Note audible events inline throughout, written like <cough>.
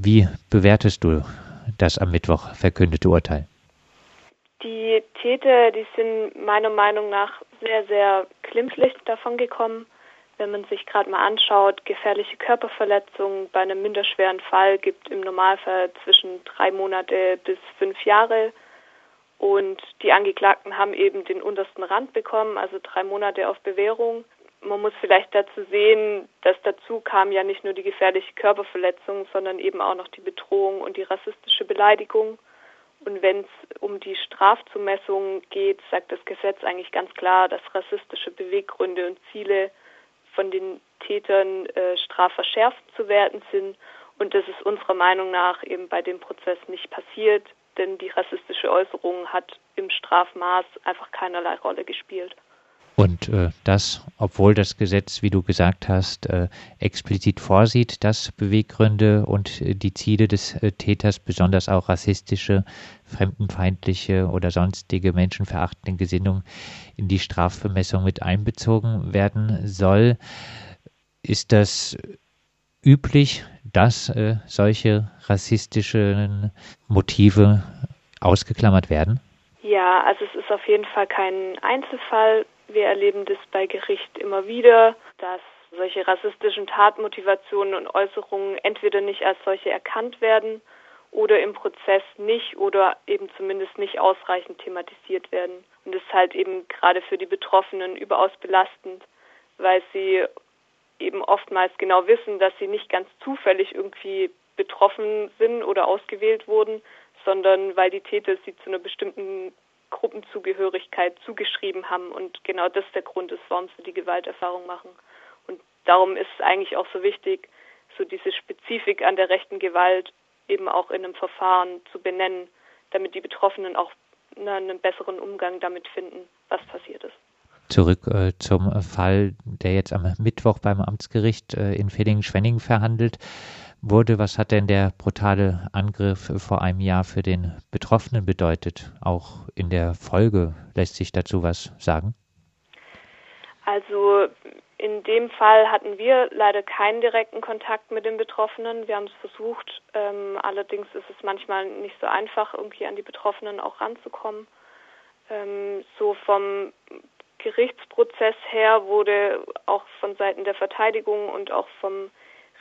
Wie bewertest du das am Mittwoch verkündete Urteil? Die Täter, die sind meiner Meinung nach sehr, sehr glimpflich davon gekommen. Wenn man sich gerade mal anschaut, gefährliche Körperverletzungen bei einem minderschweren Fall gibt im Normalfall zwischen drei Monate bis fünf Jahre. Und die Angeklagten haben eben den untersten Rand bekommen, also drei Monate auf Bewährung. Man muss vielleicht dazu sehen, dass dazu kam ja nicht nur die gefährliche Körperverletzung, sondern eben auch noch die Bedrohung und die rassistische Beleidigung. Und wenn es um die Strafzumessung geht, sagt das Gesetz eigentlich ganz klar, dass rassistische Beweggründe und Ziele von den Tätern äh, strafverschärft zu werten sind. Und das ist unserer Meinung nach eben bei dem Prozess nicht passiert, denn die rassistische Äußerung hat im Strafmaß einfach keinerlei Rolle gespielt. Und äh, das, obwohl das Gesetz, wie du gesagt hast, äh, explizit vorsieht, dass Beweggründe und äh, die Ziele des äh, Täters, besonders auch rassistische, fremdenfeindliche oder sonstige menschenverachtende Gesinnung in die Strafbemessung mit einbezogen werden soll, ist das üblich, dass äh, solche rassistischen Motive ausgeklammert werden? Ja, also es ist auf jeden Fall kein Einzelfall. Wir erleben das bei Gericht immer wieder, dass solche rassistischen Tatmotivationen und Äußerungen entweder nicht als solche erkannt werden oder im Prozess nicht oder eben zumindest nicht ausreichend thematisiert werden. Und das ist halt eben gerade für die Betroffenen überaus belastend, weil sie eben oftmals genau wissen, dass sie nicht ganz zufällig irgendwie betroffen sind oder ausgewählt wurden, sondern weil die Täter sie zu einer bestimmten Gruppenzugehörigkeit zugeschrieben haben und genau das der Grund ist, warum sie die Gewalterfahrung machen. Und darum ist es eigentlich auch so wichtig, so diese Spezifik an der rechten Gewalt eben auch in einem Verfahren zu benennen, damit die Betroffenen auch einen besseren Umgang damit finden, was passiert ist. Zurück äh, zum Fall, der jetzt am Mittwoch beim Amtsgericht äh, in Villingen-Schwenningen verhandelt wurde. Was hat denn der brutale Angriff vor einem Jahr für den Betroffenen bedeutet? Auch in der Folge lässt sich dazu was sagen? Also in dem Fall hatten wir leider keinen direkten Kontakt mit den Betroffenen. Wir haben es versucht. Ähm, allerdings ist es manchmal nicht so einfach, irgendwie an die Betroffenen auch ranzukommen. Ähm, so vom Gerichtsprozess her wurde auch von Seiten der Verteidigung und auch vom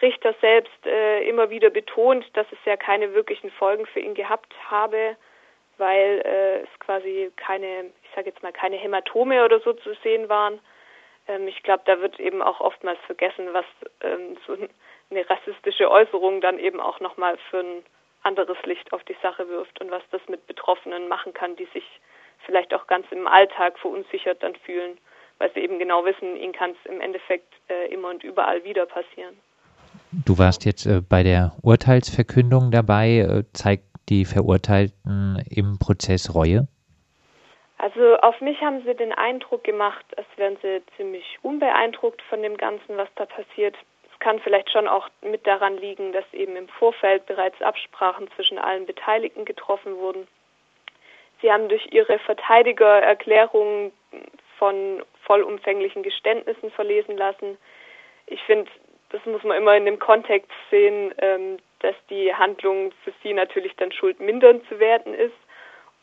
Richter selbst äh, immer wieder betont, dass es ja keine wirklichen Folgen für ihn gehabt habe, weil äh, es quasi keine, ich sage jetzt mal, keine Hämatome oder so zu sehen waren. Ähm, ich glaube, da wird eben auch oftmals vergessen, was ähm, so <laughs> eine rassistische Äußerung dann eben auch nochmal für ein anderes Licht auf die Sache wirft und was das mit Betroffenen machen kann, die sich vielleicht auch ganz im Alltag verunsichert dann fühlen, weil sie eben genau wissen, ihnen kann es im Endeffekt äh, immer und überall wieder passieren. Du warst jetzt äh, bei der Urteilsverkündung dabei. Äh, zeigt die Verurteilten im Prozess Reue? Also auf mich haben sie den Eindruck gemacht, als wären sie ziemlich unbeeindruckt von dem Ganzen, was da passiert. Es kann vielleicht schon auch mit daran liegen, dass eben im Vorfeld bereits Absprachen zwischen allen Beteiligten getroffen wurden. Sie haben durch ihre Verteidigererklärungen von vollumfänglichen Geständnissen verlesen lassen. Ich finde, das muss man immer in dem Kontext sehen, ähm, dass die Handlung für sie natürlich dann schuldmindernd zu werten ist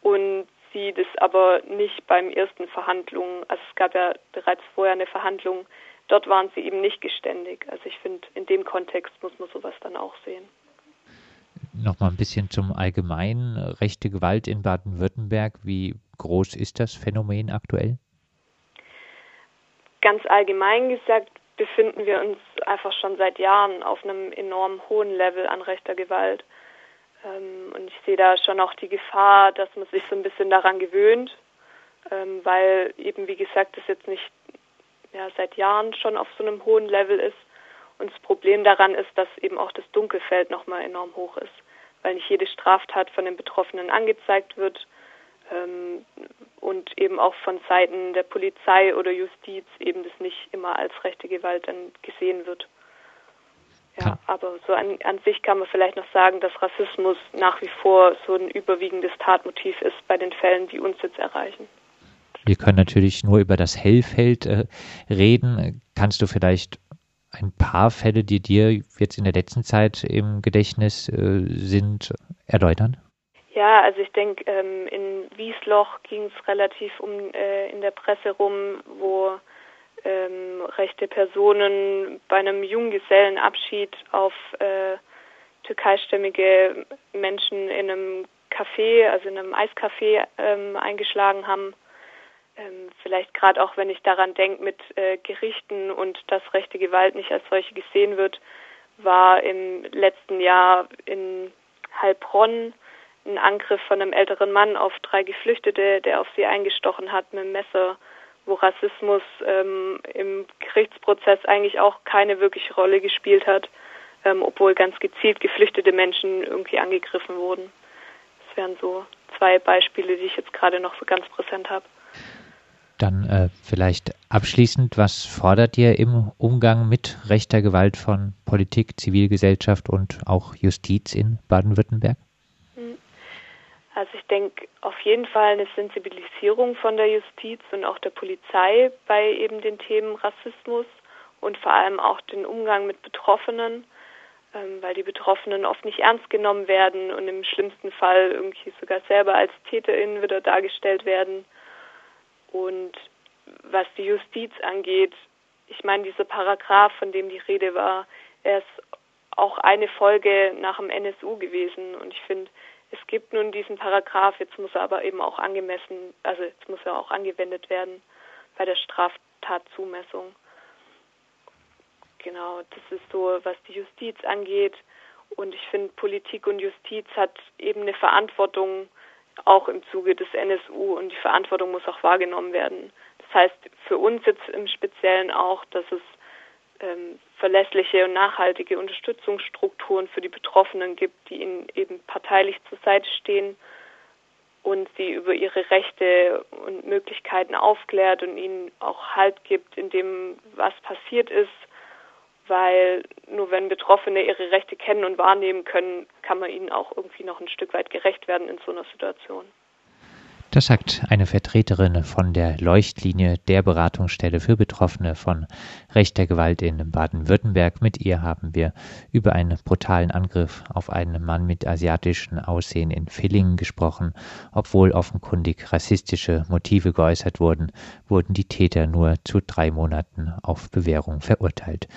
und sie das aber nicht beim ersten Verhandlungen, also es gab ja bereits vorher eine Verhandlung, dort waren sie eben nicht geständig. Also ich finde, in dem Kontext muss man sowas dann auch sehen. Nochmal ein bisschen zum Allgemeinen. Rechte Gewalt in Baden-Württemberg. Wie groß ist das Phänomen aktuell? Ganz allgemein gesagt befinden wir uns einfach schon seit Jahren auf einem enorm hohen Level an rechter Gewalt. Ähm, und ich sehe da schon auch die Gefahr, dass man sich so ein bisschen daran gewöhnt, ähm, weil eben, wie gesagt, das jetzt nicht ja, seit Jahren schon auf so einem hohen Level ist. Und das Problem daran ist, dass eben auch das Dunkelfeld nochmal enorm hoch ist, weil nicht jede Straftat von den Betroffenen angezeigt wird ähm, und eben auch von Seiten der Polizei oder Justiz eben das nicht immer als rechte Gewalt dann gesehen wird. Ja, aber so an, an sich kann man vielleicht noch sagen, dass Rassismus nach wie vor so ein überwiegendes Tatmotiv ist bei den Fällen, die uns jetzt erreichen. Wir können natürlich nur über das Hellfeld äh, reden. Kannst du vielleicht ein paar Fälle, die dir jetzt in der letzten Zeit im Gedächtnis äh, sind, erläutern? Ja, also ich denke, ähm, in Wiesloch ging es relativ um äh, in der Presse rum, wo ähm, rechte Personen bei einem Junggesellenabschied auf äh, türkeistämmige Menschen in einem Café, also in einem Eiscafé ähm, eingeschlagen haben. Ähm, vielleicht gerade auch, wenn ich daran denke, mit äh, Gerichten und dass rechte Gewalt nicht als solche gesehen wird, war im letzten Jahr in Heilbronn ein Angriff von einem älteren Mann auf drei Geflüchtete, der auf sie eingestochen hat mit dem Messer, wo Rassismus ähm, im Gerichtsprozess eigentlich auch keine wirkliche Rolle gespielt hat, ähm, obwohl ganz gezielt geflüchtete Menschen irgendwie angegriffen wurden. Das wären so zwei Beispiele, die ich jetzt gerade noch so ganz präsent habe. Dann äh, vielleicht abschließend, was fordert ihr im Umgang mit rechter Gewalt von Politik, Zivilgesellschaft und auch Justiz in Baden-Württemberg? Also ich denke auf jeden Fall eine Sensibilisierung von der Justiz und auch der Polizei bei eben den Themen Rassismus und vor allem auch den Umgang mit Betroffenen, ähm, weil die Betroffenen oft nicht ernst genommen werden und im schlimmsten Fall irgendwie sogar selber als TäterInnen wieder dargestellt werden. Und was die Justiz angeht, ich meine, dieser Paragraph, von dem die Rede war, er ist auch eine Folge nach dem NSU gewesen. Und ich finde, es gibt nun diesen Paragraph, jetzt muss er aber eben auch angemessen, also jetzt muss er auch angewendet werden bei der Straftatzumessung. Genau, das ist so, was die Justiz angeht. Und ich finde, Politik und Justiz hat eben eine Verantwortung, auch im Zuge des NSU und die Verantwortung muss auch wahrgenommen werden. Das heißt für uns jetzt im Speziellen auch, dass es ähm, verlässliche und nachhaltige Unterstützungsstrukturen für die Betroffenen gibt, die ihnen eben parteilich zur Seite stehen und sie über ihre Rechte und Möglichkeiten aufklärt und ihnen auch Halt gibt in dem, was passiert ist weil nur wenn Betroffene ihre Rechte kennen und wahrnehmen können, kann man ihnen auch irgendwie noch ein Stück weit gerecht werden in so einer Situation. Das sagt eine Vertreterin von der Leuchtlinie der Beratungsstelle für Betroffene von rechter Gewalt in Baden-Württemberg. Mit ihr haben wir über einen brutalen Angriff auf einen Mann mit asiatischem Aussehen in Villingen gesprochen. Obwohl offenkundig rassistische Motive geäußert wurden, wurden die Täter nur zu drei Monaten auf Bewährung verurteilt.